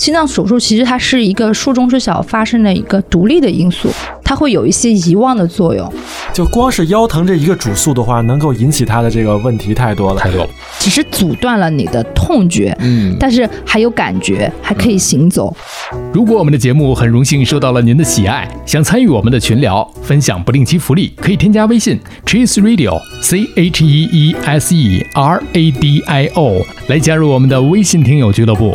心脏手术其实它是一个术中知晓发生的一个独立的因素，它会有一些遗忘的作用。就光是腰疼这一个主诉的话，能够引起它的这个问题太多了，太多了。只是阻断了你的痛觉，嗯，但是还有感觉，还可以行走。如果我们的节目很荣幸受到了您的喜爱，想参与我们的群聊，分享不定期福利，可以添加微信 Cheese Radio C H E E S E R A D I O 来加入我们的微信听友俱乐部。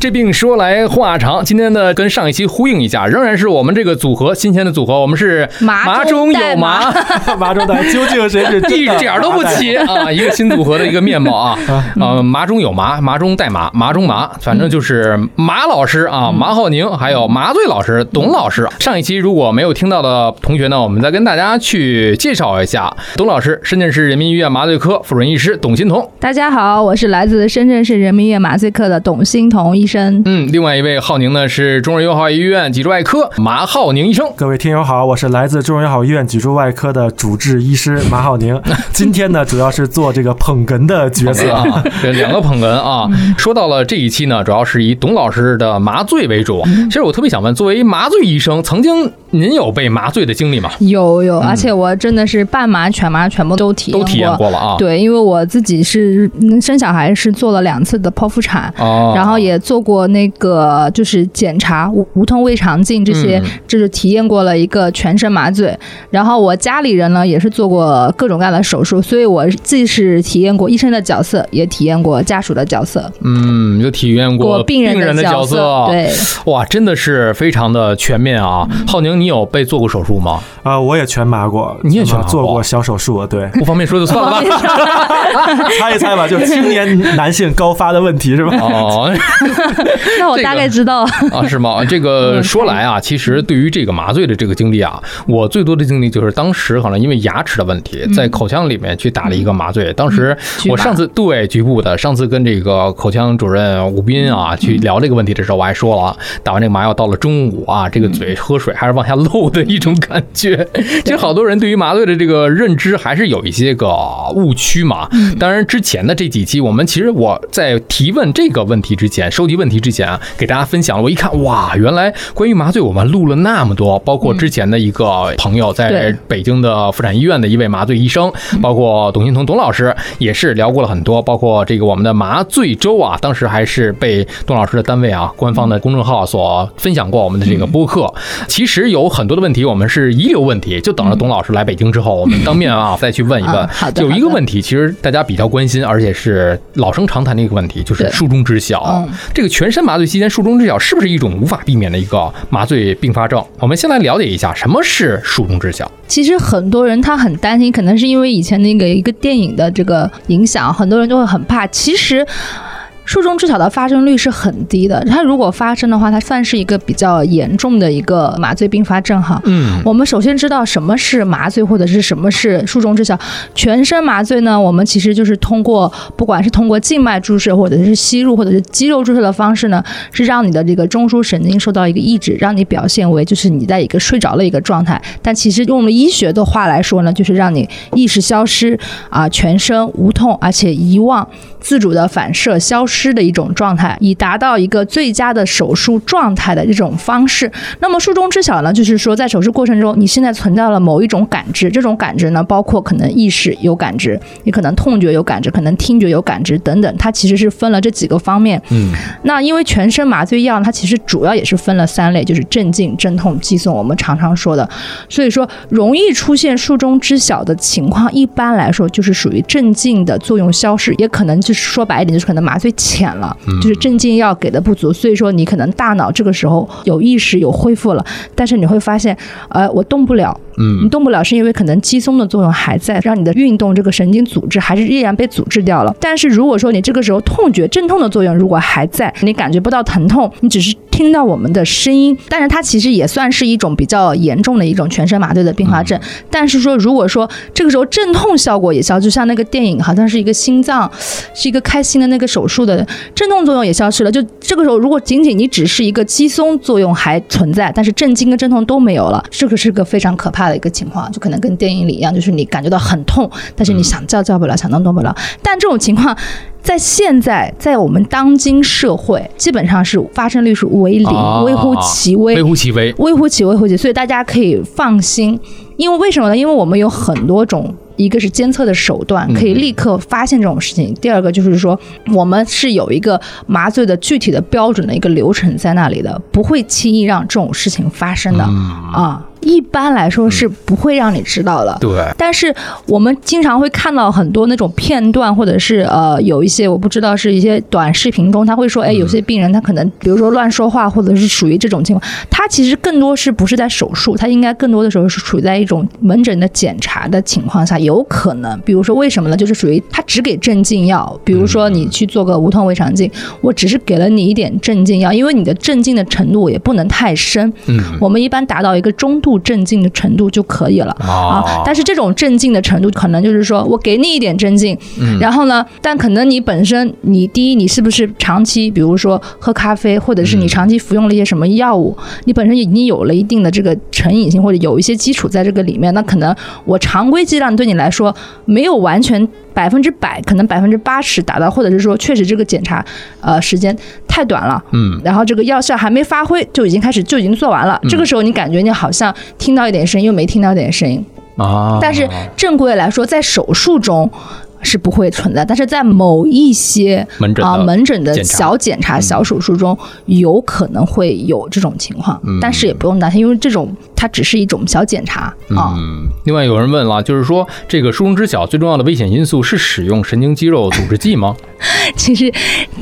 这病说来话长，今天呢跟上一期呼应一下，仍然是我们这个组合新鲜的组合，我们是麻中有带麻，麻中带究竟谁是 一点儿都不齐啊！一个新组合的一个面貌啊，呃，麻中有麻，麻中带麻，麻中麻，反正就是马老师啊，马浩宁，还有麻醉老师董老师。上一期如果没有听到的同学呢，我们再跟大家去介绍一下，董老师，深圳市人民医院麻醉科副主任医师董欣彤。大家好，我是来自深圳市人民医院麻醉科的董欣彤医生。嗯，另外一位浩宁呢是中日友好医院脊柱外科马浩宁医生。各位听友好，我是来自中日友好医院脊柱外科的主治医师马浩宁。今天呢，主要是做这个捧哏的角色啊，这两个捧哏啊。说到了这一期呢，主要是以董老师的麻醉为主。其实我特别想问，作为麻醉医生，曾经您有被麻醉的经历吗？有有，而且我真的是半麻、全麻全部都体验都体验过了啊。对，因为我自己是嗯生小孩是做了两次的剖腹产，哦，然后也做过那个就是检查无无痛胃肠镜这些，就是体验过了一个全身麻醉。然后我家里人呢也是做过各种各样的手术，所以我既是体验过医生的角色，也体验过家属的角色。嗯，就体验过病人的角色。对，哇，真的是非常的全面啊！浩宁，你有被做过手术吗？啊，我也全麻过，你也全麻做过小手术，对，不方便说就算了吧。猜一猜吧，就青年男性高发的问题是吧？哦，那我大概知道啊，是吗？这个 说来啊，其实对于这个麻醉的这个经历啊，我最多的经历就是当时可能因为牙齿的问题，在口腔里面去打了一个麻醉。当时我上次对局部的，上次跟这个口腔主任吴斌啊去聊这个问题的时候，我还说了，打完这个麻药到了中午啊，这个嘴喝水还是往下漏的一种感觉。其实好多人对于麻醉的这个认知还是有一些个误区嘛。当然，之前的这几期我们其实我在提问这个问题之前，收集问题之前啊，给大家分享了。我一看，哇，原来关于麻醉我们录了那么多，包括之前的一个朋友在北京的妇产医院的一位麻醉医生，包括董欣彤董老师也是聊过了很多，包括这个我们的麻醉周啊，当时还是被董老师的单位啊官方的公众号所分享过我们的这个播客。其实有很多的问题我们是遗留问题，就等着董老师来北京之后，我们当面啊再去问一问。有一个问题，其实大家比较关心，而且是老生常谈的一个问题，就是术中知晓。这个全身麻醉期间术中知晓是不是一种无法避免的一个麻醉并发症？我们先来了解一下什么是术中知晓。其实很多人他很担心，可能是因为以前那个一个电影的这个影响，很多人就会很怕。其实。术中知晓的发生率是很低的，它如果发生的话，它算是一个比较严重的一个麻醉并发症哈。嗯，我们首先知道什么是麻醉或者是什么是术中知晓。全身麻醉呢，我们其实就是通过不管是通过静脉注射或者是吸入或者是肌肉注射的方式呢，是让你的这个中枢神经受到一个抑制，让你表现为就是你在一个睡着的一个状态。但其实用我们医学的话来说呢，就是让你意识消失啊，全身无痛，而且遗忘。自主的反射消失的一种状态，以达到一个最佳的手术状态的这种方式。那么术中知晓呢，就是说在手术过程中，你现在存在了某一种感知，这种感知呢，包括可能意识有感知，也可能痛觉有感知，可能听觉有感知等等。它其实是分了这几个方面。嗯，那因为全身麻醉药，它其实主要也是分了三类，就是镇静、镇痛、激送。我们常常说的，所以说容易出现术中知晓的情况，一般来说就是属于镇静的作用消失，也可能。就是说白一点，就是可能麻醉起浅了，就是镇静药给的不足，所以说你可能大脑这个时候有意识有恢复了，但是你会发现，呃，我动不了。嗯你动不了，是因为可能肌松的作用还在，让你的运动这个神经组织还是依然被阻滞掉了。但是如果说你这个时候痛觉镇痛的作用如果还在，你感觉不到疼痛，你只是听到我们的声音，但是它其实也算是一种比较严重的一种全身麻醉的并发症。但是说如果说这个时候镇痛效果也消，就像那个电影好像是一个心脏，是一个开心的那个手术的镇痛作用也消失了。就这个时候，如果仅仅你只是一个肌松作用还存在，但是镇静跟镇痛都没有了，这个是个非常可怕的一个情况，就可能跟电影里一样，就是你感觉到很痛，但是你想叫叫不了，想动动不了。但这种情况。在现在，在我们当今社会，基本上是发生率是为零，啊微乎其微，微乎其微。微乎其微，微乎其微，所以大家可以放心。因为为什么呢？因为我们有很多种，一个是监测的手段，可以立刻发现这种事情；第二个就是说，我们是有一个麻醉的具体的标准的一个流程在那里的，不会轻易让这种事情发生的、啊。一般来说是不会让你知道的。对，但是我们经常会看到很多那种片段，或者是呃有一些我不知道是一些短视频中，他会说，哎，有些病人他可能比如说乱说话，或者是属于这种情况，他其实更多是不是在手术，他应该更多的时候是处于在一种门诊的检查的情况下，有可能，比如说为什么呢？就是属于他只给镇静药，比如说你去做个无痛胃肠镜，我只是给了你一点镇静药，因为你的镇静的程度也不能太深，嗯。我们一般达到一个中度镇静的程度就可以了。啊啊，但是这种镇静的程度，可能就是说我给你一点镇静，然后呢，但可能你本身你第一，你是不是长期，比如说喝咖啡，或者是你长期服用了一些什么药物，你本身已经有了一定的这个成瘾性，或者有一些基础在这个里面，那可能我常规剂量对你来说没有完全。百分之百，可能百分之八十达到，或者是说，确实这个检查，呃，时间太短了，嗯，然后这个药效还没发挥，就已经开始就已经做完了。这个时候你感觉你好像听到一点声音，又没听到一点声音，啊，但是正规来说，在手术中是不会存在，但是在某一些门诊的啊门诊的小检查、小手术中，有可能会有这种情况，但是也不用担心，因为这种它只是一种小检查啊。嗯，另外有人问了，就是说这个疏中知晓最重要的危险因素是使用神经肌肉阻滞剂吗？其实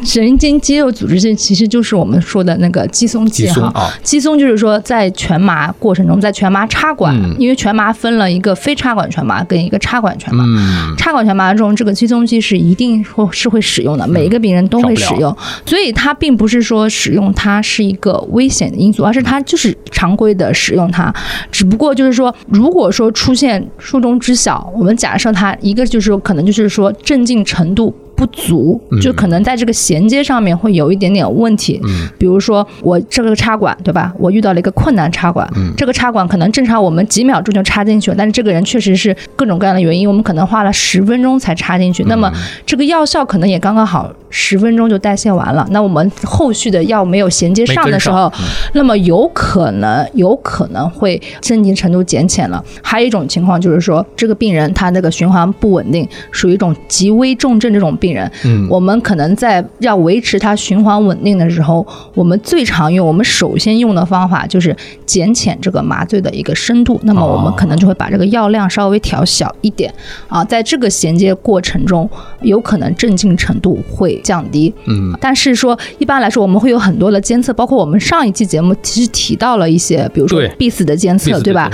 神经肌肉组织剂其实就是我们说的那个肌松剂哈。肌松啊，就是说，在全麻过程中，在全麻插管，嗯因为全麻分了一个非插管全麻跟一个插管全麻。嗯，插管全麻中，这个肌松剂是一定会是会使用的，每一个病人都会使用，所以它并不是说使用它是一个危险的因素，而是它就是常规的使用它。只不过就是说，如果说出现术中知晓，我们假设它一个就是说可能就是说镇静程度。不足，就可能在这个衔接上面会有一点点问题。嗯，比如说我这个插管，对吧？我遇到了一个困难插管，嗯这个插管可能正常我们几秒钟就插进去了，但是这个人确实是各种各样的原因，我们可能花了十分钟才插进去。那嗯么这个药效可能也刚刚好十分钟就代谢完了。那我们后续的药没有衔接上的时候，那么有可能有可能会镇静程度减浅了。还有一种情况就是说，这个病人他那个循环不稳定，属于一种极危重症这种病人，嗯我们可能在要维持他循环稳定的时候，我们最常用，我们首先用的方法就是减浅这个麻醉的一个深度。那么我们可能就会把这个药量稍微调小一点啊，在这个衔接过程中，有可能镇静程度会降低。嗯，但是说一般来说，我们会有很多的监测，包括我们上一期节目其实提到了一些，比如说对。必死的监测，对吧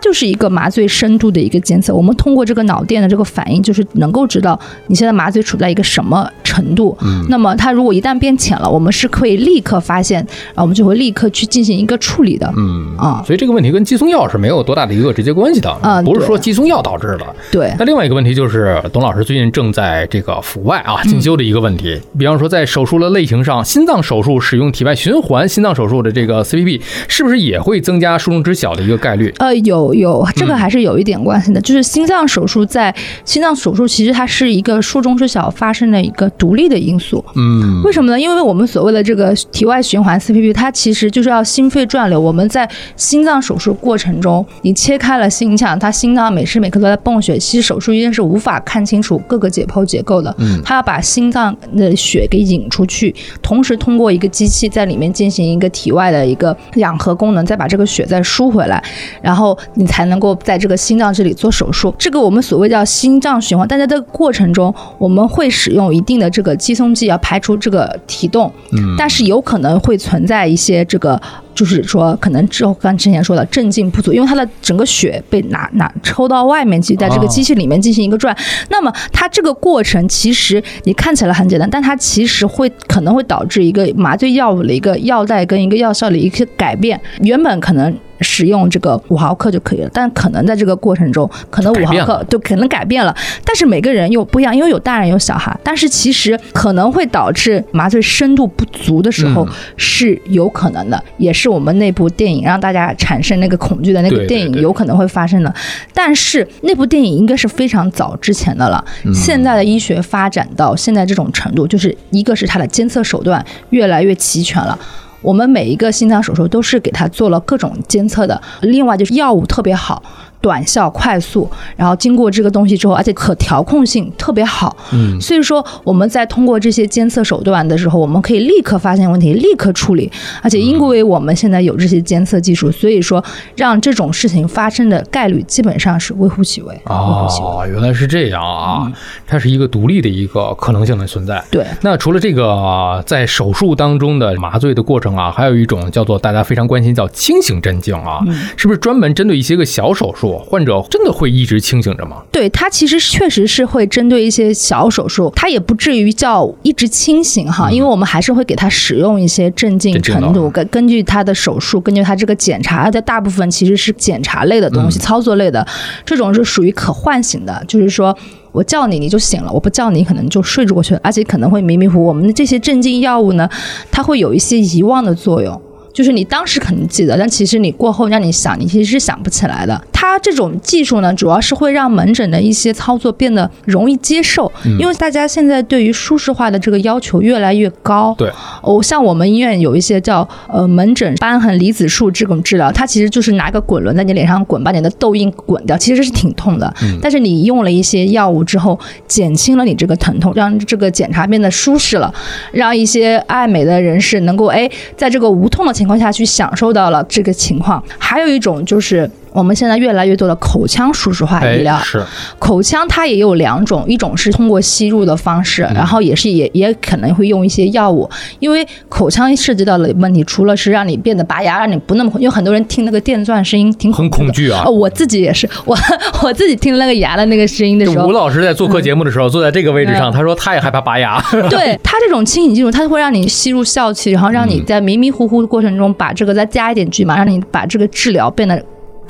就是一个麻醉深度的一个监测。我们通过这个脑电的这个反应，就是能够知道你现在麻醉处在一个什么程度。嗯那么它如果一旦变浅了，我们是可以立刻发现，然后我们就会立刻去进行一个处理的。嗯啊所以这个问题跟肌松药是没有多大的一个直接关系的，啊不是说肌松药导致的。对，那另外一个问题就是，董老师最近正在这个阜外啊进修的一个问题，比方说在手术的类型上，心脏手术使用体外循环心脏手术的这个 CPP，是不是也会增加术中知晓的一个概率？呃，有有，这个还是有一点关系的。就是心脏手术在心脏手术，其实它是一个术中之小发生的一个独立的因素。嗯为什么呢？因为我们所谓的这个体外循环 CPP，它其实就是要心肺转流。我们在心脏手术过程中，你切开了心腔，它心脏每时每刻都在泵血，其实手术医生是无法看清楚各个解剖结构的。嗯他要把心脏的血给引出去，同时通过一个机器在里面进行一个体外的一个氧合功能，再把这个血再输回来。然后你才能够在这个心脏这里做手术。这个我们所谓叫心脏循环，但在这个过程中，我们会使用一定的这个肌松剂，要排除这个体动。嗯，但是有可能会存在一些这个。就是说，可能之后刚之前说的镇静不足，因为它的整个血被拿拿抽到外面去，在这个机器里面进行一个转。那么它这个过程其实你看起来很简单，但它其实会可能会导致一个麻醉药物的一个药代跟一个药效的一个改变。原本可能。使用这个五毫克就可以了，但可能在这个过程中，可能五毫克就可能改变了。但是每个人又不一样，因为有大人有小孩。但是其实可能会导致麻醉深度不足的时候是有可能的，也是我们那部电影让大家产生那个恐惧的那个电影有可能会发生的。但是那部电影应该是非常早之前的了。现在的医学发展到现在这种程度，就是一个是它的监测手段越来越齐全了。我们每一个心脏手术都是给他做了各种监测的，另外就是药物特别好。短效快速，然后经过这个东西之后，而且可调控性特别好。嗯，所以说我们在通过这些监测手段的时候，我们可以立刻发现问题，立刻处理。而且因为我们现在有这些监测技术，所以说让这种事情发生的概率基本上是微乎其微。哦，原来是这样啊！它是一个独立的一个可能性的存在。对。那除了这个在手术当中的麻醉的过程啊，还有一种叫做大家非常关心叫清醒镇静啊，是不是专门针对一些个小手术？患者真的会一直清醒着吗？对他其实确实是会针对一些小手术，他也不至于叫一直清醒哈，因为我们还是会给他使用一些镇静程度，根根据他的手术，根据他这个检查，的大部分其实是检查类的东西，操作类的，这种是属于可唤醒的，就是说我叫你你就醒了，我不叫你可能就睡着过去了，而且可能会迷迷糊糊。我们的这些镇静药物呢，它会有一些遗忘的作用。就是你当时可能记得，但其实你过后让你想，你其实是想不起来的。它这种技术呢，主要是会让门诊的一些操作变得容易接受，因为大家现在对于舒适化的这个要求越来越高。对，哦，像我们医院有一些叫呃门诊瘢痕离子术这种治疗，它其实就是拿个滚轮在你脸上滚，把你的痘印滚掉，其实是挺痛的。嗯。但是你用了一些药物之后，减轻了你这个疼痛，让这个检查变得舒适了，让一些爱美的人士能够哎，在这个无痛的。情况下去享受到了这个情况，还有一种就是。我们现在越来越多的口腔舒适化医疗，是。口腔它也有两种，一种是通过吸入的方式，然后也是也也可能会用一些药物，因为口腔涉及到的问题，除了是让你变得拔牙，让你不那么，因为很多人听那个电钻声音挺很恐惧啊。我自己也是，我 我自己听那个牙的那个声音的时候，吴老师在做客节目的时候坐在这个位置上，他说他也害怕拔牙。对他这种清醒技术，它会让你吸入笑气，然后让你在迷迷糊糊的过程中把这个再加一点剧嘛，让你把这个治疗变得。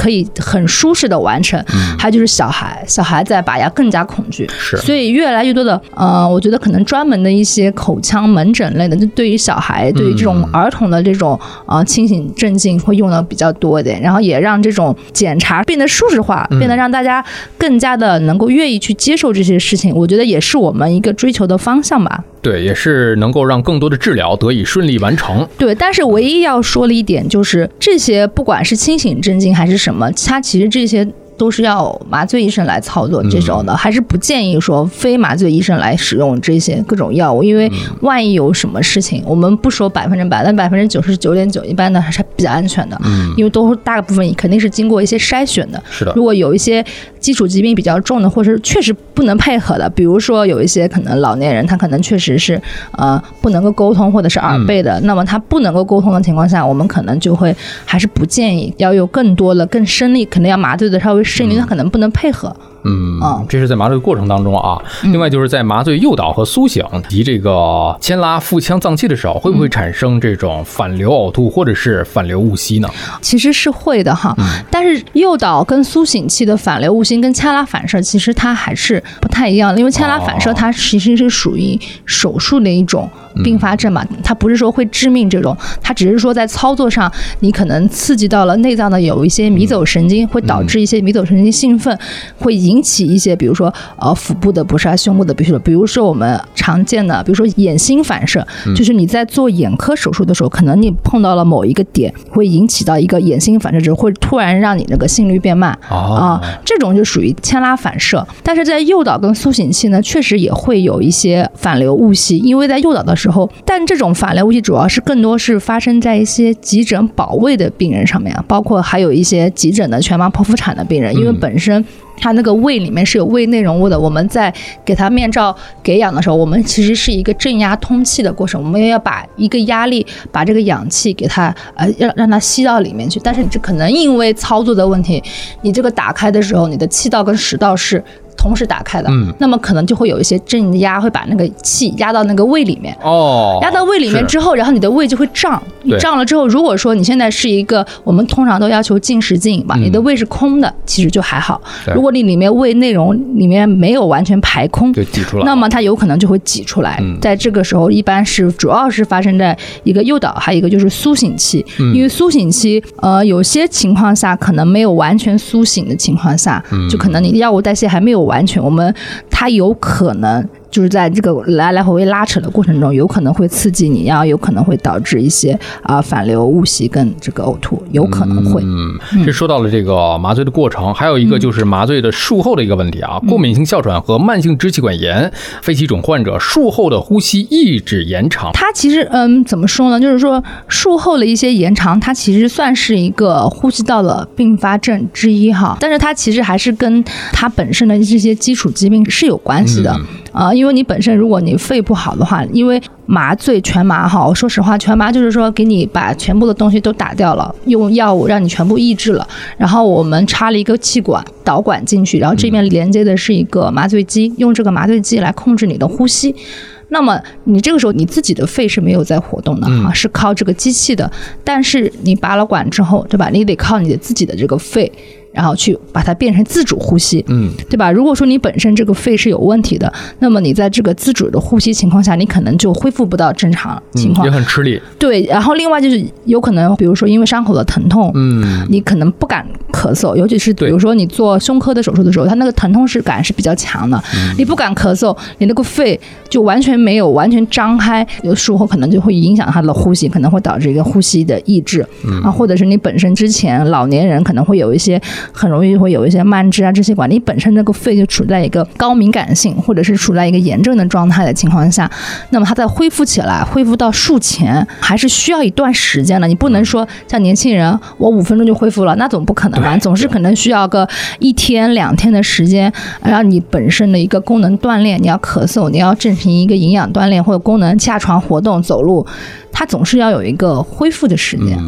可以很舒适的完成，还有就是小孩，小孩在拔牙更加恐惧，是，所以越来越多的，呃，我觉得可能专门的一些口腔门诊类的，就对于小孩，对于这种儿童的这种呃清醒镇静会用的比较多一点，然后也让这种检查变得舒适化，变得让大家更加的能够愿意去接受这些事情，我觉得也是我们一个追求的方向吧。对，也是能够让更多的治疗得以顺利完成。对，但是唯一要说的一点就是，这些不管是清醒镇静还是什什么，它其实这些。都是要麻醉医生来操作这种的，还是不建议说非麻醉医生来使用这些各种药物，因为万一有什么事情，我们不说百分之百，但百分之九十九点九一般的还是比较安全的。嗯，因为都大部分肯定是经过一些筛选的。是的，如果有一些基础疾病比较重的，或者是确实不能配合的，比如说有一些可能老年人他可能确实是呃不能够沟通或者是耳背的，那么他不能够沟通的情况下，我们可能就会还是不建议要有更多的更深力，可能要麻醉的稍微。是因为他可能不能配合。嗯啊，这是在麻醉过程当中啊。另外就是在麻醉诱导和苏醒及这个牵拉腹腔脏器的时候，会不会产生这种反流呕吐或者是反流误吸呢？其实是会的哈。但是诱导跟苏醒器的反流误吸跟牵拉反射其实它还是不太一样的，因为牵拉反射它其实是属于手术的一种并发症嘛，它不是说会致命这种，它只是说在操作上你可能刺激到了内脏的有一些迷走神经，会导致一些迷走神经兴奋，会引。引起一些，比如说呃腹部的不适啊、胸部的不适，比如说我们常见的，比如说眼心反射，就是你在做眼科手术的时候，可能你碰到了某一个点，会引起到一个眼心反射，就会突然让你那个心率变慢啊，这种就属于牵拉反射。但是在诱导跟苏醒期呢，确实也会有一些反流误吸，因为在诱导的时候，但这种反流误吸主要是更多是发生在一些急诊保卫的病人上面，包括还有一些急诊的全麻剖腹产的病人，因为本身。它那个胃里面是有胃内容物的，我们在给它面罩给氧的时候，我们其实是一个正压通气的过程，我们要把一个压力把这个氧气给它呃让让它吸到里面去，但是你这可能因为操作的问题，你这个打开的时候，你的气道跟食道是。同时打开的，嗯，那么可能就会有一些镇压会把那个气压到那个胃里面，哦，压到胃里面之后，然后你的胃就会胀，你胀了之后，如果说你现在是一个，我们通常都要求禁食禁饮嘛，你的胃是空的，其实就还好。如果你里面胃内容里面没有完全排空，就挤出来，那么它有可能就会挤出来。在这个时候，一般是主要是发生在一个诱导，还有一个就是苏醒期，因为苏醒期，呃，有些情况下可能没有完全苏醒的情况下，就可能你的药物代谢还没有。完全，我们他有可能。就是在这个来来回回拉扯的过程中，有可能会刺激你，然后有可能会导致一些啊反流、误吸跟这个呕吐，有可能会。嗯，这说到了这个麻醉的过程，还有一个就是麻醉的术后的一个问题啊，过敏性哮喘和慢性支气管炎肺气肿患者术后的呼吸抑制延长。它其实嗯怎么说呢？就是说术后的一些延长，它其实算是一个呼吸道的并发症之一哈，但是它其实还是跟它本身的这些基础疾病是有关系的啊。因为你本身，如果你肺不好的话，因为麻醉全麻哈，我说实话，全麻就是说给你把全部的东西都打掉了，用药物让你全部抑制了，然后我们插了一个气管导管进去，然后这边连接的是一个麻醉机，用这个麻醉机来控制你的呼吸。那么你这个时候你自己的肺是没有在活动的哈，是靠这个机器的。但是你拔了管之后，对吧？你得靠你的自己的这个肺。然后去把它变成自主呼吸，嗯，对吧？如果说你本身这个肺是有问题的，那么你在这个自主的呼吸情况下，你可能就恢复不到正常情况，也很吃力。对，然后另外就是有可能，比如说因为伤口的疼痛，嗯，你可能不敢咳嗽，尤其是比如说你做胸科的手术的时候，它那个疼痛是感是比较强的，你不敢咳嗽，你那个肺就完全没有完全张开，有术后可能就会影响他的呼吸，可能会导致一个呼吸的抑制，啊，或者是你本身之前老年人可能会有一些。很容易会有一些慢支啊，支气管，你本身那个肺就处在一个高敏感性，或者是处在一个炎症的状态的情况下，那么它在恢复起来，恢复到术前还是需要一段时间的。你不能说像年轻人，我五分钟就恢复了，那总不可能吧？总是可能需要个一天两天的时间，然后你本身的一个功能锻炼，你要咳嗽，你要进行一个营养锻炼或者功能下床活动走路，它总是要有一个恢复的时间。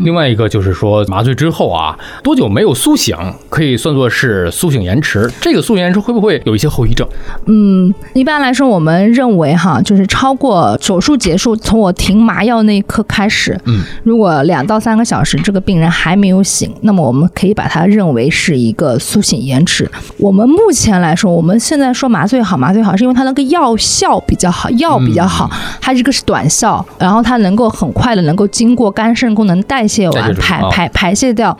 另外一个就是说，麻醉之后啊，多久没有苏醒，可以算作是苏醒延迟。这个苏醒延迟会不会有一些后遗症？嗯，一般来说，我们认为哈，就是超过手术结束，从我停麻药那一刻开始，嗯，如果两到三个小时这个病人还没有醒，那么我们可以把它认为是一个苏醒延迟。我们目前来说，我们现在说麻醉好，麻醉好是因为它那个药效比较好，药比较好，它这个是短效，然后它能够很快的能够经过肝肾功能代。谢完排排排泄掉，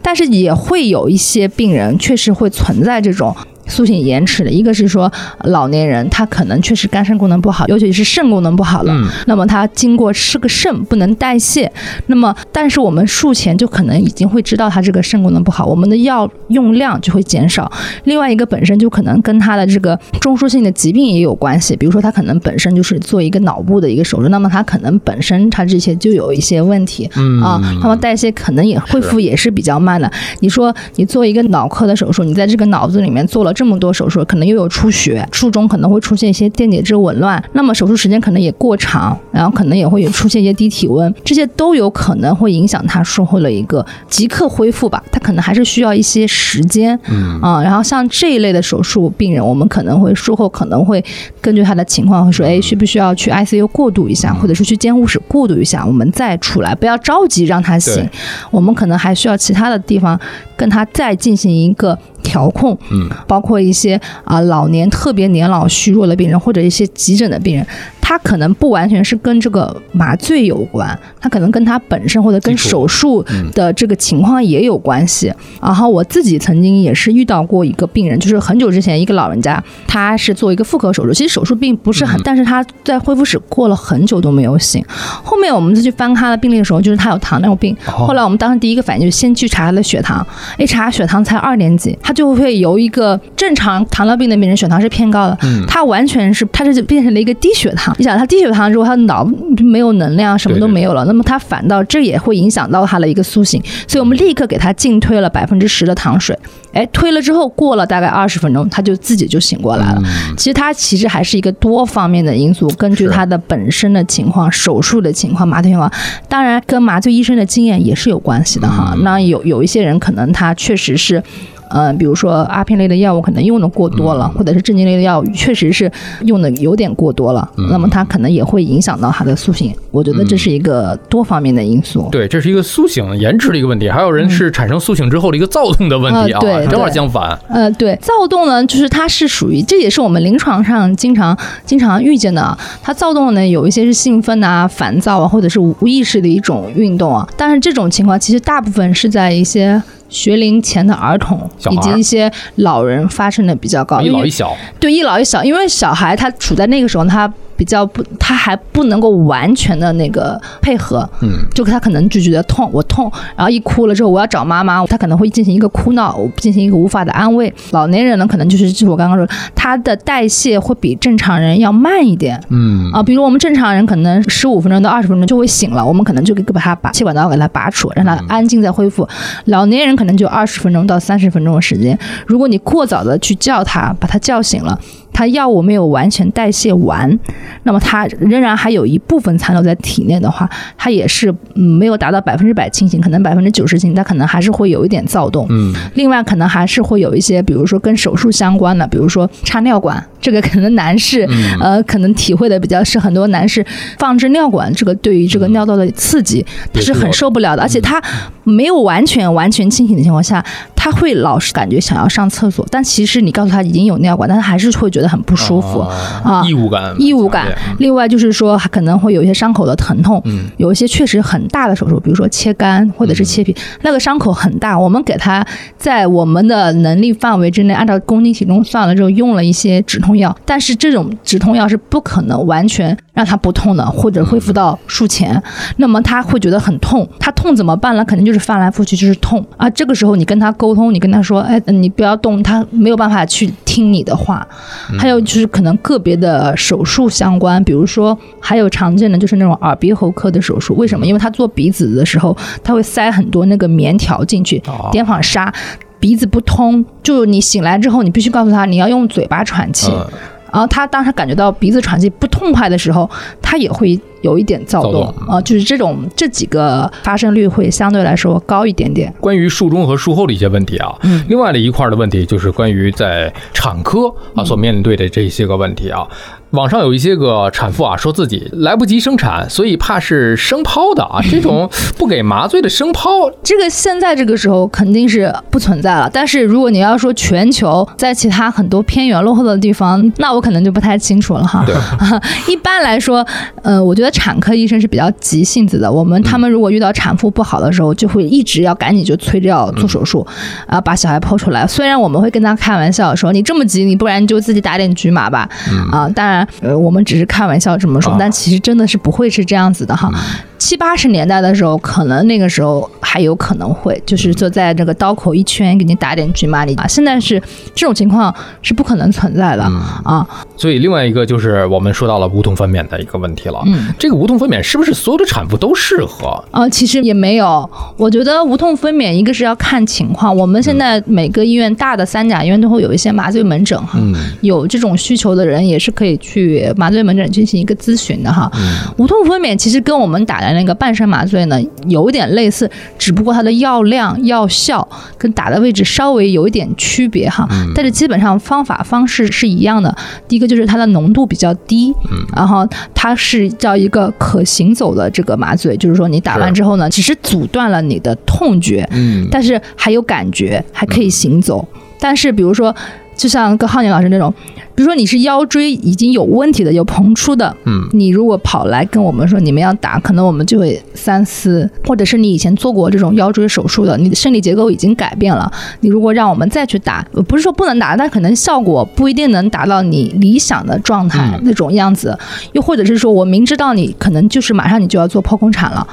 但是也会有一些病人确实会存在这种。苏醒延迟的一个是说老年人他可能确实肝肾功能不好，尤其是肾功能不好了。那么他经过吃个肾不能代谢，那么但是我们术前就可能已经会知道他这个肾功能不好，我们的药用量就会减少。另外一个本身就可能跟他的这个中枢性的疾病也有关系，比如说他可能本身就是做一个脑部的一个手术，那么他可能本身他这些就有一些问题啊，那么代谢可能也恢复也是比较慢的。你说你做一个脑科的手术，你在这个脑子里面做了。这么多手术，可能又有出血，术中可能会出现一些电解质紊乱，那么手术时间可能也过长，然后可能也会有出现一些低体温，这些都有可能会影响他术后的一个即刻恢复吧，他可能还是需要一些时间，嗯。啊，然后像这一类的手术病人，我们可能会术后可能会根据他的情况会说，哎，需不需要去 ICU 过渡一下，或者是去监护室过渡一下，我们再出来，不要着急让他醒，我们可能还需要其他的地方跟他再进行一个。调控，嗯，包括一些啊老年特别年老虚弱的病人，或者一些急诊的病人。它可能不完全是跟这个麻醉有关，它可能跟它本身或者跟手术的这个情况也有关系。然后我自己曾经也是遇到过一个病人，就是很久之前一个老人家，他是做一个妇科手术，其实手术并不是很，但是他在恢复室过了很久都没有醒。后面我们再去翻他的病历的时候，就是他有糖尿病。后来我们当时第一个反应就是先去查他的血糖，一查血糖才二点几，他就会由一个正常糖尿病的病人血糖是偏高的，他完全是他是变成了一个低血糖。你想他低血糖之后，他的脑没有能量，什么都没有了，那么他反倒这也会影响到他的一个苏醒，所以我们立刻给他进推了百分之十的糖水。哎，推了之后过了大概二十分钟，他就自己就醒过来了。其实他其实还是一个多方面的因素，根据他的本身的情况、手术的情况、麻醉情况，当然跟麻醉医生的经验也是有关系的哈。那有有一些人可能他确实是。呃，比如说阿片类的药物可能用的过多了，或者是镇静类的药物确实是用的有点过多了，那么它可能也会影响到他的苏醒。我觉得这是一个多方面的因素。对，这是一个苏醒延迟的一个问题，还有人是产生苏醒之后的一个躁动的问题啊，呃对正好对相反。呃，对，躁动呢，就是它是属于，这也是我们临床上经常经常遇见的啊。它躁动呢，有一些是兴奋啊、烦躁啊，或者是无意识的一种运动啊。但是这种情况其实大部分是在一些学龄前的儿童以及一些老人发生的比较高，一老一小，对一老一小，因为小孩他处在那个时候，他比较不，他还不能够完全的那个配合，嗯，就他可能就觉得痛，我痛，然后一哭了之后，我要找妈妈，他可能会进行一个哭闹，进行一个无法的安慰。老年人呢，可能就是就是我刚刚说，他的代谢会比正常人要慢一点，嗯啊，比如我们正常人可能十五分钟到二十分钟就会醒了，我们可能就给把他把气管道给他拔出，让他安静再恢复。老年人可能就二十分钟到三十分钟的时间，如果你过早的去叫他，把他叫醒了。他药物没有完全代谢完，那么他仍然还有一部分残留在体内的话，他也是嗯没有达到百分之百清醒，可能百分之九十清醒，他可能还是会有一点躁动。嗯，另外，可能还是会有一些，比如说跟手术相关的，比如说插尿管，这个可能男士、嗯。呃可能体会的比较是很多男士放置尿管，这个对于这个尿道的刺激，他是很受不了的，而且他没有完全完全清醒的情况下，他会老是感觉想要上厕所，但其实你告诉他已经有尿管，但他还是会觉得很不舒服。啊。异物感，异物感，另外就是说，可能会有一些伤口的疼痛，嗯。有一些确实很大的手术，比如说切肝或者是切皮，那个伤口很大，我们给他在我们的能力范围之内，按照公斤体重算了之后，用了一些止痛药，但是这种止痛药是不可能完全让他不痛的，或者恢复到术前，那么他会觉得很痛，他痛怎么办呢？肯定就是翻来覆去就是痛啊。这个时候你跟他沟通，你跟他说，哎，你不要动，他没有办法去听你的话。还有就是可能个别的手术相关，比如说还有常见的就是那种耳鼻喉科的手术，为什么？因为他做鼻子的时候，他会塞很多那个棉条进去哦，碘仿纱。鼻子不通，就你醒来之后，你必须告诉他你要用嘴巴喘气。嗯然后他当时感觉到鼻子喘气不痛快的时候，他也会有一点躁动啊、就是这种这几个发生率会相对来说高一点点。关于术中和术后的一些问题啊，另外的一块的问题就是关于在产科啊所面对的这些个问题啊。网上有一些个产妇啊，说自己来不及生产，所以怕是生抛的啊。这种不给麻醉的生抛，这个现在这个时候肯定是不存在了。但是如果你要说全球在其他很多偏远落后的地方，那我可能就不太清楚了哈。对，一般来说，呃，我觉得产科医生是比较急性子的。我们他们如果遇到产妇不好的时候，就会一直要赶紧就催着要做手术，啊，把小孩剖出来。虽然我们会跟他开玩笑说，你这么急，你不然就自己打点局麻吧。啊，当然，呃，我们只是开玩笑这么说啊，但其实真的是不会是这样子的哈。七八十年代的时候，可能那个时候还有可能会，就是就在这个刀口一圈给你打点局麻里啊。现在是这种情况是不可能存在的啊。所以另外一个就是我们说到了无痛分娩的一个问题了。嗯，这个无痛分娩是不是所有的产妇都适合？啊，其实也没有，我觉得无痛分娩一个是要看情况。我们现在每个医院大的三甲医院都会有一些麻醉门诊哈，嗯有这种需求的人也是可以去麻醉门诊进行一个咨询的哈。无痛分娩其实跟我们打的那个半身麻醉呢有点类似，只不过它的药量、药效跟打的位置稍微有一点区别哈，但是基本上方法方式是一样的。第一个就是它的浓度比较低，然后它是叫一个可行走的这个麻醉，就是说你打完之后呢，只是阻断了你的痛觉，嗯。但是还有感觉，还可以行走。但是比如说就像跟浩宁老师那种，比如说你是腰椎已经有问题的，有膨出的，嗯，你如果跑来跟我们说你们要打，可能我们就会三思，或者是你以前做过这种腰椎手术的，你的生理结构已经改变了，你如果让我们再去打，不是说不能打，但可能效果不一定能达到你理想的状态嗯那种样子，又或者是说我明知道你可能就是马上你就要做剖宫产了。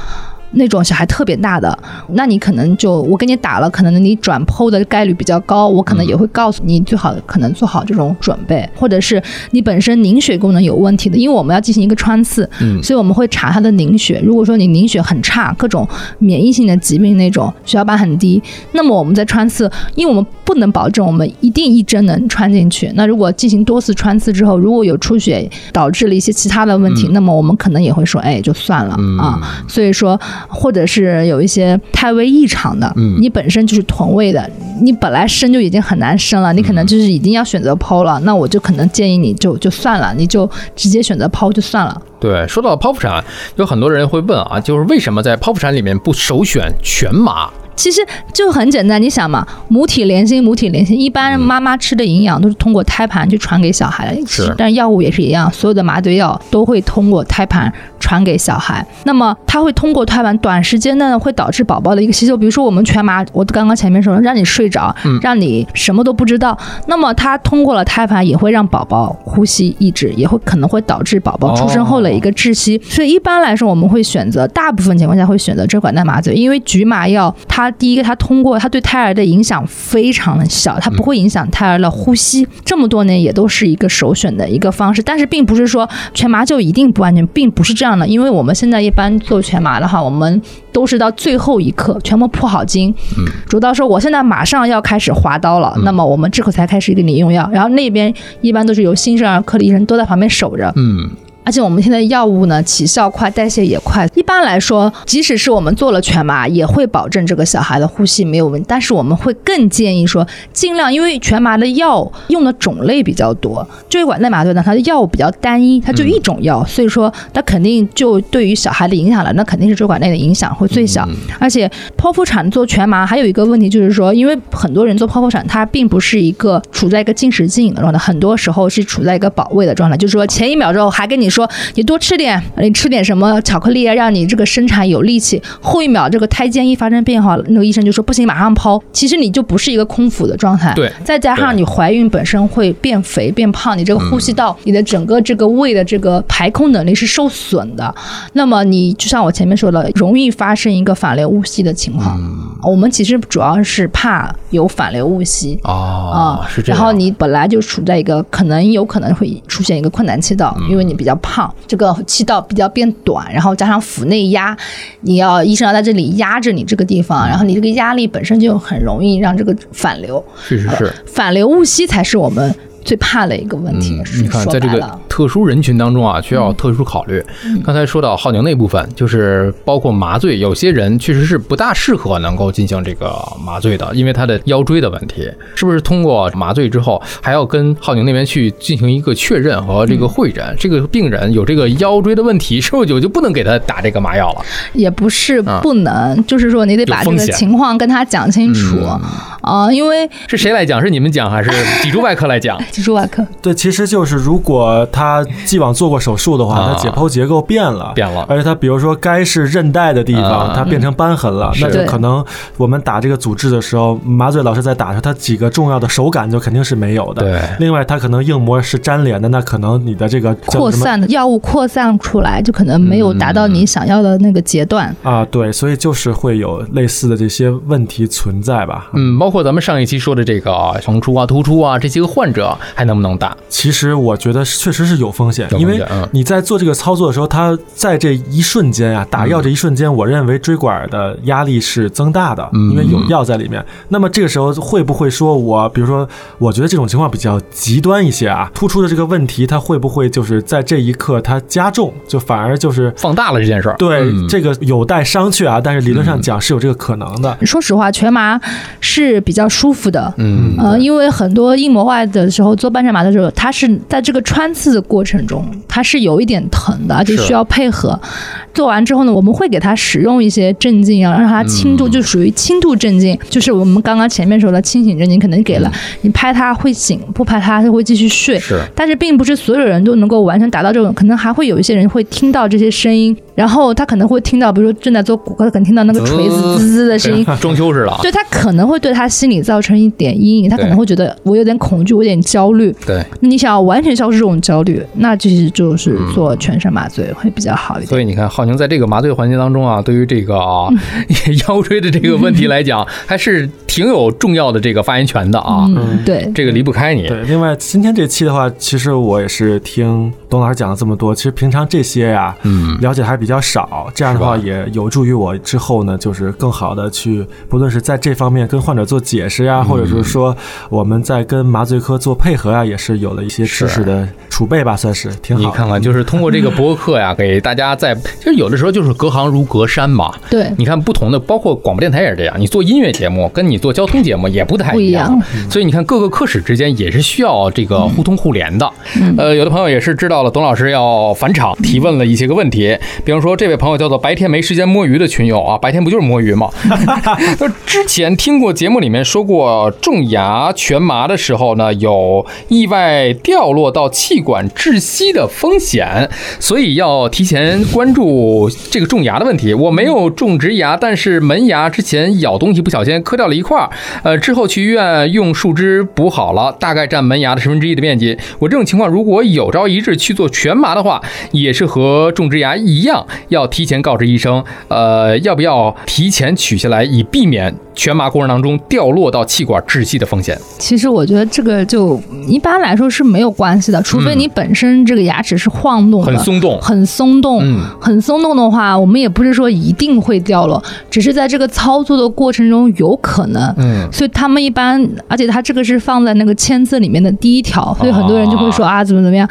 那种小孩特别大的，那你可能就我给你打了，可能你转剖的概率比较高，我可能也会告诉你最好可能做好这种准备，或者是你本身凝血功能有问题的，因为我们要进行一个穿刺，嗯所以我们会查他的凝血。如果说你凝血很差，各种免疫性的疾病那种血小板很低，那么我们在穿刺，因为我们不能保证我们一定一针能穿进去。那如果进行多次穿刺之后，如果有出血导致了一些其他的问题，那么我们可能也会说，哎，就算了、嗯啊。所以说，或者是有一些胎位异常的，嗯你本身就是臀位的，你本来生就已经很难生了，你可能就是已经要选择剖了，那我就可能建议你就就算了，你就直接选择剖就算了。对，说到剖腹产，有很多人会问啊，就是为什么在剖腹产里面不首选全麻？其实就很简单，你想嘛，母体连心，母体连心，一般妈妈吃的营养都是通过胎盘去传给小孩的，是但药物也是一样，所有的麻醉药都会通过胎盘传给小孩。那么它会通过胎盘短时间内呢，会导致宝宝的一个吸收，比如说我们全麻，我刚刚前面说了，让你睡着，让你什么都不知道，那么它通过了胎盘也会让宝宝呼吸抑制，也会可能会导致宝宝出生后的一个窒息。所以一般来说，我们会选择大部分情况下会选择支管带麻醉，因为局麻药它第一个它通过它对胎儿的影响非常的小，它不会影响胎儿的呼吸。这么多年也都是一个首选的一个方式，但是并不是说全麻就一定不安全，并不是这样的，因为我们现在一般做全麻的话，我们都是到最后一刻全部铺好筋，主刀说我现在马上要开始划刀了，那么我们这会才开始给你用药，然后那边一般都是由新生儿科的医生都在旁边守着，嗯，而且我们现在药物呢起效快，代谢也快。一般来说，即使是我们做了全麻，也会保证这个小孩的呼吸没有问题。但是我们会更建议说，尽量因为全麻的药用的种类比较多，椎管内麻醉呢，它的药物比较单一，它就一种药，所以说它肯定就对于小孩的影响了，那肯定是椎管内的影响会最小。而且剖腹产做全麻还有一个问题就是说，因为很多人做剖腹产，他并不是一个处在一个进食进饮的状态，很多时候是处在一个保卫的状态，就是说前一秒钟还跟你说你多吃点，你吃点什么巧克力啊，让你这个生产有力气，后一秒这个胎监一发生变化，那个医生就说不行，马上剖。其实你就不是一个空腹的状态，对再加上你怀孕本身会变肥变胖，你这个呼吸道、你的整个这个胃的这个排空能力是受损的。那么你就像我前面说的，容易发生一个反流误吸的情况。我们其实主要是怕有反流误吸。哦，是这样。然后你本来就处在一个可能有可能会出现一个困难气道，因为你比较胖，这个气道比较变短，然后加上腹内压，你要医生要在这里压着你这个地方，然后你这个压力本身就很容易让这个反流，是是是，反流误吸才是我们最怕的一个问题。你看，说在这个特殊人群当中啊，需要特殊考虑。刚才说到浩宁那部分，就是包括麻醉，有些人确实是不大适合能够进行这个麻醉的，因为他的腰椎的问题。是不是通过麻醉之后，还要跟浩宁那边去进行一个确认和这个会诊？这个病人有这个腰椎的问题，是不是就就不能给他打这个麻药了？也不是啊不能，就是说你得把这个情况跟他讲清楚嗯啊、因为是谁来讲？是你们讲还是脊柱外科来讲？脊柱外科。对，其实就是如果他既往做过手术的话，啊他解剖结构变了，变了而且他比如说该是韧带的地方，啊它变成瘢痕了，那就可能我们打这个组织的时候，麻醉老师在打的时候，他几个重要的手感就肯定是没有的。对另外，它可能硬膜是粘连的，那可能你的这个扩散的药物扩散出来，就可能没有达到你想要的那个阶段。啊，对，所以就是会有类似的这些问题存在吧。嗯，包括咱们上一期说的这个膨出啊、突出啊这些个患者还能不能打？其实我觉得确实是有风险，因为你在做这个操作的时候，它在这一瞬间啊，打药这一瞬间，我认为椎管的压力是增大的，嗯因为有药在里面。那么这个时候会不会说我，比如说，我觉得这种情况比较极端一些啊，突出的这个问题，它会不会就是在这一刻它加重，就反而就是放大了这件事儿。对、嗯这个有待商榷啊，但是理论上讲是有这个可能的。说实话，全麻是是比较舒服的。嗯呃，因为很多硬膜外的时候做半身麻的时候，它是在这个穿刺的过程中，它是有一点疼的，而且需要配合。做完之后呢，我们会给他使用一些镇静药，让他轻度，就属于轻度镇静，就是我们刚刚前面说的清醒镇静，可能给了、你拍他会醒，不拍他他会继续睡。是但是并不是所有人都能够完全达到这种，可能还会有一些人会听到这些声音，然后他可能会听到，比如说正在做骨科，他可能听到那个锤子滋滋的声音，装修似的啊。对他可能会对他心理造成一点阴影，他可能会觉得我有点恐惧，我有点焦虑。对，那你想要完全消除这种焦虑，那其实就是做全身麻醉会比较好一点。所以你看，浩宁在这个麻醉环节当中啊，对于这个啊 腰椎的这个问题来讲，还是挺有重要的这个发言权的啊。嗯，对，这个离不开你。对，另外今天这期的话，其实我也是听董老师讲了这么多，其实平常这些呀，嗯了解还比较少，这样的话也有助于我之后呢，就是更好的去，不论是在这方面跟患者做解释嗯呀，或者是说我们在跟麻醉科做配合呀，也是有了一些知识的储备吧，算是挺好。你看看，就是通过这个博客呀，给大家在，其实有的时候就是隔行如隔山嘛。对，你看不同的，包括广播电台也是这样，你做音乐节目跟你做交通节目也不太不一样样。所以你看各个科室之间也是需要这个互通互联的。嗯呃，有的朋友也是知道了董老师要返场，提问了一些个问题，比方说这位朋友叫做白天没时间摸鱼的群友啊，白天不就是摸鱼吗？那 之前听过节目里面说过，种牙全麻的时候呢，有意外掉落到气管窒息的风险，所以要提前关注这个种牙的问题。我没有种植牙，但是门牙之前咬东西不小心磕掉了一块儿，呃，之后去医院用树枝补好了，大概占门牙的十分之一的面积。我这种情况如果有朝一日去做全麻的话，也是和种植牙一样，要提前告知医生，呃，要不要提前取下来，以避免全麻过程当中掉落到气管窒息的风险。其实我觉得这个就一般来说是没有关系的，除非你本身这个牙齿是晃动的，很松动很松动，嗯很松动的话，我们也不是说一定会掉落，只是在这个操作的过程中有可能。嗯，所以他们一般，而且他这个是放在那个签字里面的第一条，所以很多人就会说啊，怎么怎么样。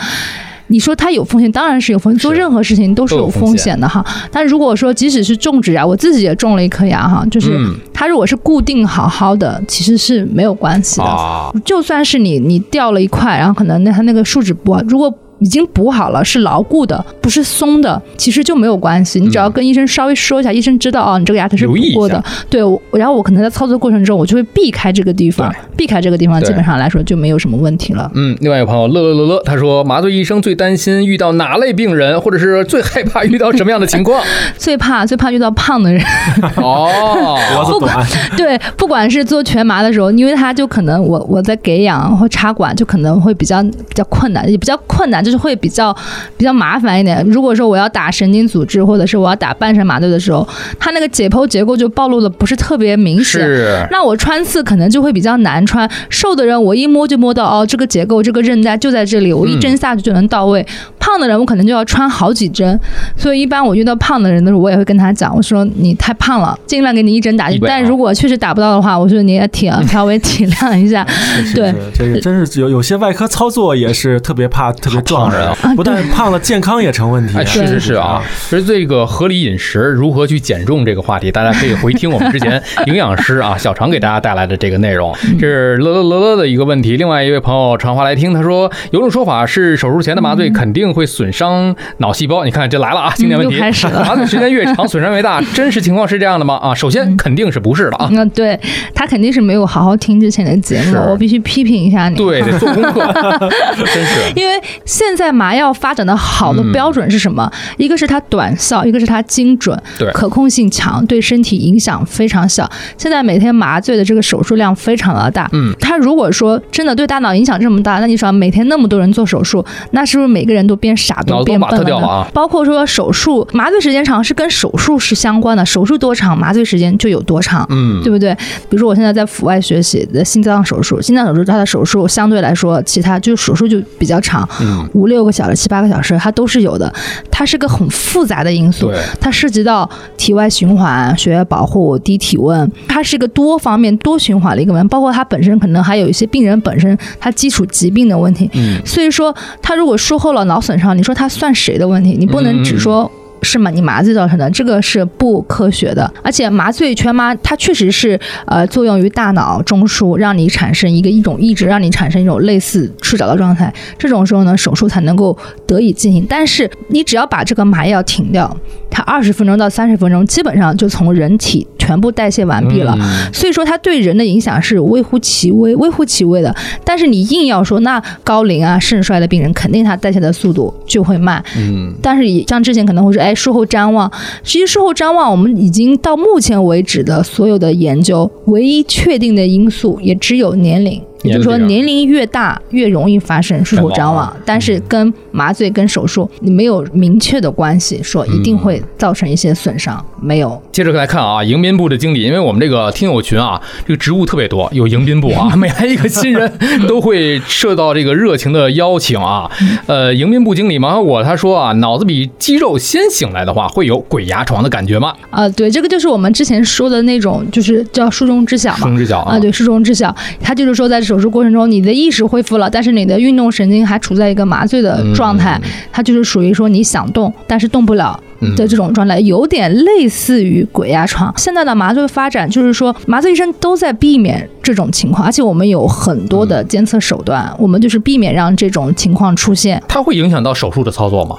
你说它有风险，当然是有风险。做任何事情都是有风险的哈。但如果说即使是种植牙，我自己也种了一颗牙哈，就是嗯它如果是固定好好的，其实是没有关系的。啊，就算是你你掉了一块，然后可能那它那个树脂不，如果已经补好了，是牢固的，不是松的，其实就没有关系。你只要跟医生稍微说一下，医生知道哦，你这个牙齿是补过的。对，然后我可能在操作过程中，我就会避开这个地方，避开这个地方，基本上来说就没有什么问题了。嗯，另外有朋友乐乐乐乐，他说麻醉医生最担心遇到哪类病人，或者是最害怕遇到什么样的情况？最怕最怕遇到胖的人，哦，脖子短，对，不管是做全麻的时候，因为他就可能我我在给氧或插管，就可能会比较比较困难，也比较困难，就是会比较比较麻烦一点。如果说我要打神经阻滞，或者是我要打半身麻醉的时候，它那个解剖结构就暴露的不是特别明显。是那我穿刺可能就会比较难穿，瘦的人我一摸就摸到哦，这个结构这个韧带就在这里，我一针下去就能到位。胖的人我可能就要穿好几针，所以一般我遇到胖的人的时候，我也会跟他讲，我说你太胖了，尽量给你一针打进去。100啊但如果确实打不到的话，我说你也体 稍微体谅一下。对是这个真是有有些外科操作也是特别怕特别壮 人胖啊，不但胖了，健康也成问题。哎，是是是啊，其实这个合理饮食如何去减重这个话题，大家可以回听我们之前营养师啊小常给大家带来的这个内容，这是乐乐乐乐的一个问题。另外一位朋友长话来听，他说有种说法是手术前的麻醉肯定会损伤脑细胞，你看这来了啊，经典问题，又开始了麻醉时间越长，损伤越大，真实情况是这样的吗？啊，首先肯定是不是的啊。那，对他肯定是没有好好听之前的节目，我必须批评一下你。对，得做功课，真是。因为现在麻药发展的好的标准是什么？一个是它短效，一个是它精准，对可控性强，对身体影响非常小。现在每天麻醉的这个手术量非常的大，嗯，它如果说真的对大脑影响这么大，那你说每天那么多人做手术，那是不是每个人都变傻都变笨了呢？了啊包括说手术麻醉时间长是跟手术是相关的，手术多长，麻醉时间就有多长。嗯，对不对？比如说我现在在阜外学习的心脏手术，心脏手术它的手术相对来说，其他就手术就比较长，嗯五六个小时、七八个小时，它都是有的。它是个很复杂的因素，它涉及到体外循环、血液保护、低体温，它是一个多方面、多循环的一个问题，包括它本身可能还有一些病人本身他基础疾病的问题。嗯，所以说，他如果术后了脑损伤，你说他算谁的问题？你不能只说是吗你麻醉造成的，这个是不科学的。而且麻醉全麻它确实是呃作用于大脑中枢，让你产生一个一种抑制，让你产生一种类似睡着的状态。这种时候呢，手术才能够得以进行。但是你只要把这个麻药停掉，它二十分钟到三十分钟，基本上就从人体全部代谢完毕了。所以说它对人的影响是微乎其微、微乎其微的。但是你硬要说那高龄啊、肾衰的病人，肯定他代谢的速度就会慢。嗯，但是像之前可能会说，哎，术后瞻望，其实术后瞻望，我们已经到目前为止的所有的研究，唯一确定的因素也只有年龄。也就是说，年龄越大越容易发生术后张望，但是跟麻醉跟手术你没有明确的关系，说一定会造成一些损伤，没有。接着来看啊，迎宾部的经理，因为我们这个听友群啊，这个职务特别多，有迎宾部啊，每来一个新人 都会受到这个热情的邀请啊。呃，迎宾部经理毛我他说啊，脑子比肌肉先醒来的话，会有鬼压床的感觉吗？啊，对，这个就是我们之前说的那种，就是叫术中知晓嘛。术中知晓啊，对，术中知晓，他就是说在。手术过程中，你的意识恢复了，但是你的运动神经还处在一个麻醉的状态，它就是属于说你想动，但是动不了。的这种状态有点类似于鬼压床。现在的麻醉发展就是说，麻醉医生都在避免这种情况，而且我们有很多的监测手段，我们就是避免让这种情况出现。它会影响到手术的操作吗？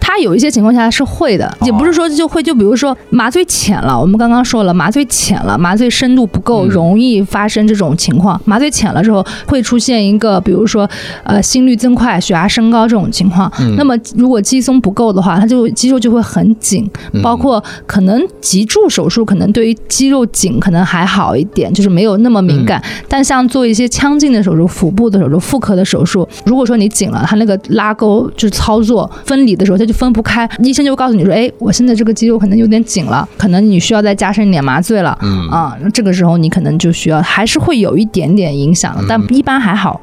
它有一些情况下是会的，也不是说就会。就比如说麻醉浅了，我们刚刚说了，麻醉浅了，麻醉深度不够，容易发生这种情况。麻醉浅了之后，会出现一个，比如说呃心率增快、血压升高这种情况。那么如果肌松不够的话，它就肌肉就会很。很紧，包括可能脊柱手术，可能对于肌肉紧可能还好一点，就是没有那么敏感。但像做一些腔镜的手术、腹部的手术、妇科的手术，如果说你紧了，它那个拉钩就是操作分离的时候，它就分不开。医生就会告诉你说：“哎，我现在这个肌肉可能有点紧了，可能你需要再加深一点麻醉了。”嗯啊，这个时候你可能就需要，还是会有一点点影响的，但一般还好。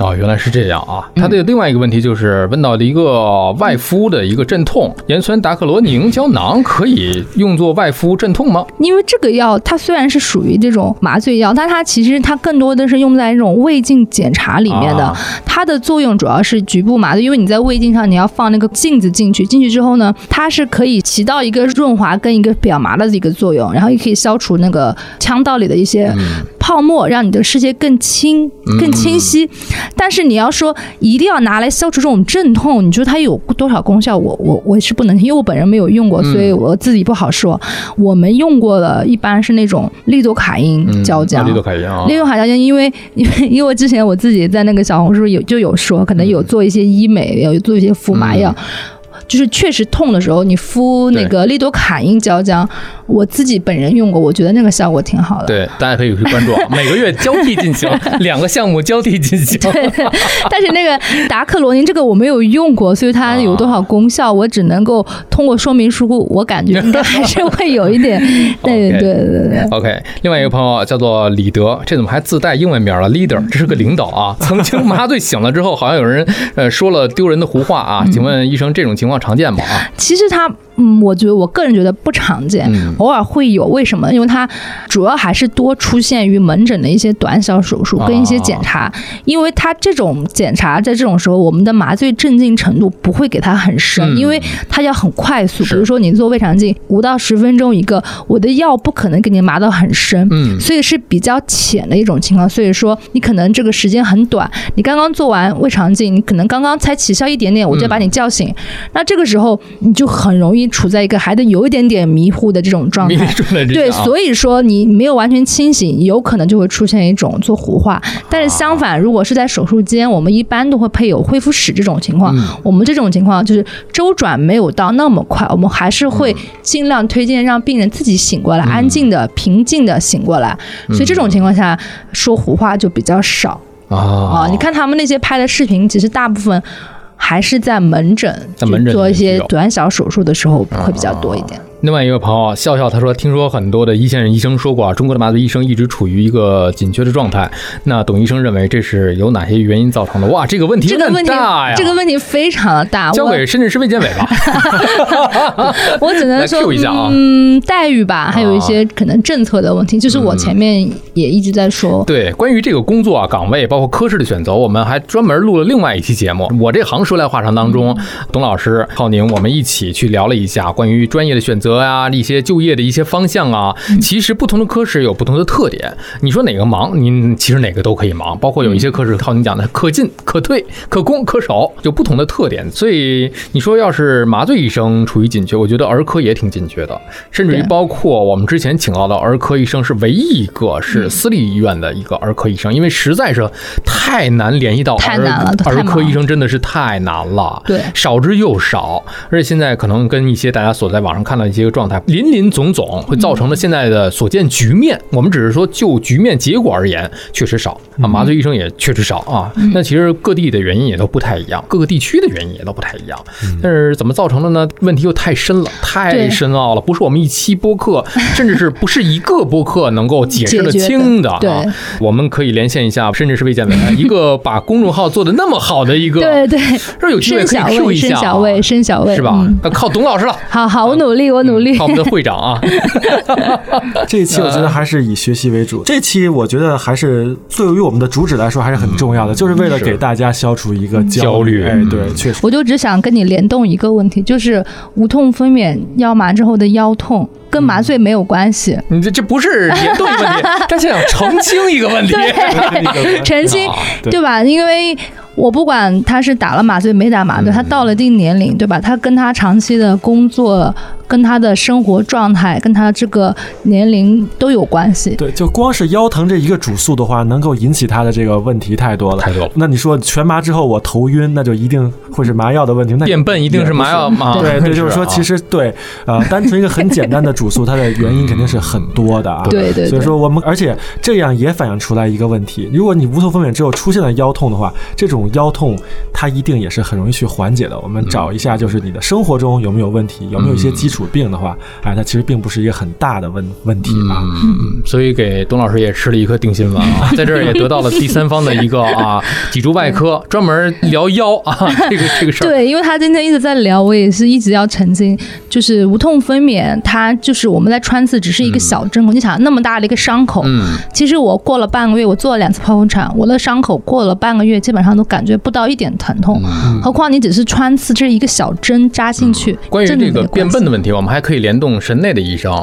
哦，原来是这样啊！他的另外一个问题就是问到的一个外敷的一个镇痛盐酸达克罗宁胶囊，可以用作外敷镇痛吗？因为这个药它虽然是属于这种麻醉药，但它其实它更多的是用在这种胃镜检查里面的。它的作用主要是局部麻醉，因为你在胃镜上你要放那个镜子进去，进去之后呢，它是可以起到一个润滑跟一个表麻的一个作用，然后也可以消除那个腔道里的一些泡沫，让你的世界更清、更清晰。但是你要说一定要拿来消除这种阵痛，你觉得它有多少功效？我我我是不能，因为我本人没有用过，所以我自己不好说。我们用过的一般是那种利多卡因胶浆，利多卡因啊，利多卡胶浆，因为因为 因为之前我自己在那个小红书有就有说，可能有做一些医美，有做一些敷麻药。就是确实痛的时候，你敷那个利多卡因胶浆，我自己本人用过，我觉得那个效果挺好的。对，大家可以去关注，每个月交替进行 两个项目交替进行。对，但是那个达克罗宁这个我没有用过，所以它有多少功效，我只能够通过说明书，我感觉应该还是会有一点。对对对对对。OK，另外一个朋友叫做李德，这怎么还自带英文名了？Leader，这是个领导啊。曾经麻醉醒了之后，好像有人呃说了丢人的胡话啊。请问医生，这种情况？常见吗？啊，其实它。嗯，我觉得我个人觉得不常见，偶尔会有。为什么？因为它主要还是多出现于门诊的一些短小手术跟一些检查。因为它这种检查在这种时候，我们的麻醉镇静程度不会给它很深，因为它要很快速。比如说你做胃肠镜，五到十分钟一个，我的药不可能给你麻到很深，嗯，所以是比较浅的一种情况。所以说你可能这个时间很短，你刚刚做完胃肠镜，你可能刚刚才起效一点点，我就把你叫醒，那这个时候你就很容易。处在一个还得有一点点迷糊的这种状态，对，所以说你没有完全清醒，有可能就会出现一种做糊化。但是相反，如果是在手术间，我们一般都会配有恢复室这种情况。我们这种情况就是周转没有到那么快，我们还是会尽量推荐让病人自己醒过来，安静的、平静的醒过来。所以这种情况下说胡话就比较少啊。你看他们那些拍的视频，其实大部分。还是在门诊，在门诊做一些短小手术的时候会比较多一点。另外一个朋友笑笑他说，听说很多的一线医生说过啊，中国的麻醉医生一直处于一个紧缺的状态。那董医生认为这是由哪些原因造成的？哇，这个问题这个问题大呀！这个问题非常的大，交给深圳市卫健委吧。我 只能说，嗯，待遇吧，还有一些可能政策的问题，就是我前面也一直在说。对，关于这个工作啊岗位，包括科室的选择，我们还专门录了另外一期节目。我这行说来话长当中，董老师、浩宁，我们一起去聊了一下关于专业的选择啊，一些就业的一些方向啊。其实不同的科室有不同的特点，你说哪个忙，您其实哪个都可以忙。包括有一些科室，靠你讲的可进可退、可攻可守，有不同的特点。所以你说要是麻醉医生处于紧缺，我觉得儿科也挺紧缺的，甚至于包括我们之前请到的儿科医生是唯一一个是私立医院的一个儿科医生，因为实在是太难联系到太难了，儿科医生真的是太难了，对，少之又少，而且现在可能跟一些大家所在网上看到一个状态林林总总，会造成了现在的所见局面。我们只是说就局面结果而言，确实少啊，麻醉医生也确实少啊。那其实各地的原因也都不太一样，各个地区的原因也都不太一样。但是怎么造成的呢？问题又太深了，太深奥了，不是我们一期播客，甚至是不是一个播客能够解释得清的啊？我们可以连线一下，甚至是卫健委一个把公众号做的那么好的一个，对对，说有机会可以 Q 一下，申小卫，申小卫是吧？那靠董老师了。好好，我努力，我努力。好我们的会长啊。这一期我觉得还是以学习为主。这期我觉得还是对于我们的主旨来说还是很重要的，就是为了给大家消除一个焦虑。哎，对，确实。我就只想跟你联动一个问题，就是无痛分娩腰麻之后的腰痛。跟麻醉没有关系，你这这不是联动问题，他是想澄清一个问题，澄清 对吧？因为我不管他是打了麻醉没打麻醉，他到了一定年龄，对吧？他跟他长期的工作。跟他的生活状态，跟他这个年龄都有关系。对，就光是腰疼这一个主诉的话，能够引起他的这个问题太多了，太多了。那你说全麻之后我头晕，那就一定会是麻药的问题。那变笨一定是麻药吗？对对，就是说，其实对，呃，单纯一个很简单的主诉，它的原因肯定是很多的啊。对对。所以说我们，而且这样也反映出来一个问题：如果你无痛分娩之后出现了腰痛的话，这种腰痛它一定也是很容易去缓解的。我们找一下，就是你的生活中有没有问题，有没有一些基础。础病的话，哎，它其实并不是一个很大的问问题啊。嗯，所以给董老师也吃了一颗定心丸啊，在这儿也得到了第三方的一个啊，脊柱外科专门聊腰啊，这个这个事儿。对，因为他今天一直在聊，我也是一直要澄清，就是无痛分娩，它就是我们在穿刺只是一个小针孔，你想那么大的一个伤口，嗯，其实我过了半个月，我做了两次剖腹产，我的伤口过了半个月，基本上都感觉不到一点疼痛，何况你只是穿刺，这是一个小针扎进去。关于这个变笨的问题。我们还可以联动神内的医生，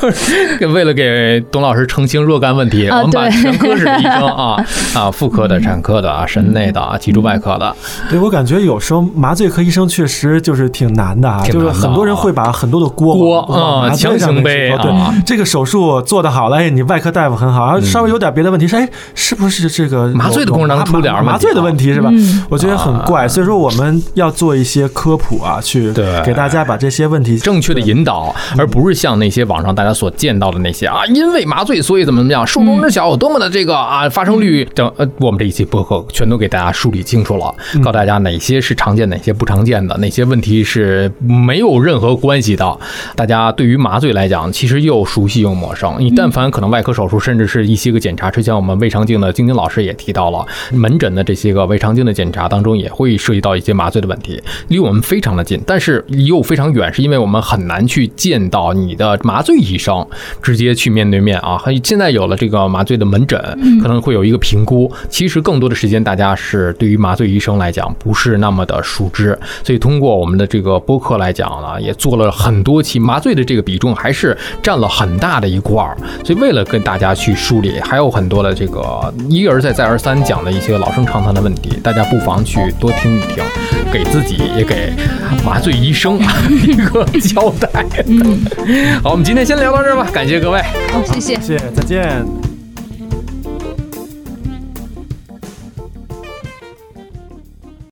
就是为了给董老师澄清若干问题，我们把全科室的医生啊 啊，妇科的、产科的啊、神内的啊、脊柱外科的。对我感觉有时候麻醉科医生确实就是挺难的啊，就是很多人会把很多的锅锅啊强行背。对，这个手术做得好了，哎，你外科大夫很好，稍微有点别的问题，说哎，是不是这个麻醉的功能出点麻醉的问题是吧？我觉得很怪，所以说我们要做一些科普啊，去给大家把这些问题正确的引导，而不是像那些网上大家所见到的那些啊，因为麻醉所以怎么怎么样，术中之小有多么的这个啊，发生率等呃，我们这一期播客全都给大家梳理清楚了，告诉大家哪些是常见，哪些不常见的，哪些问题是没有任何关系的。大家对于麻醉来讲，其实又熟悉又陌生。你但凡可能外科手术，甚至是一些个检查，之前我们胃肠镜的晶晶老师也提到了，门诊的这些个胃肠镜的检查当中，也会涉及到一些麻醉的问题，离我们非常的近，但是又非常远，是因为我们很难去见到你的麻醉医生，直接去面对面啊。现在有了这个麻醉的门诊，可能会有一个评估。其实更多的时间，大家是对于麻醉医生来讲不是那么的熟知，所以通过我们的这个播客来讲呢，也做了很多期麻醉的这个比重还是占了很大的一块儿。所以为了跟大家去梳理，还有很多的这个一而再再而三讲的一些老生常谈的问题，大家不妨去多听一听，给自己也给麻醉医生 一个交代。嗯，好，我们今天先聊到这儿吧，感谢各位，好，谢谢，谢谢，再见。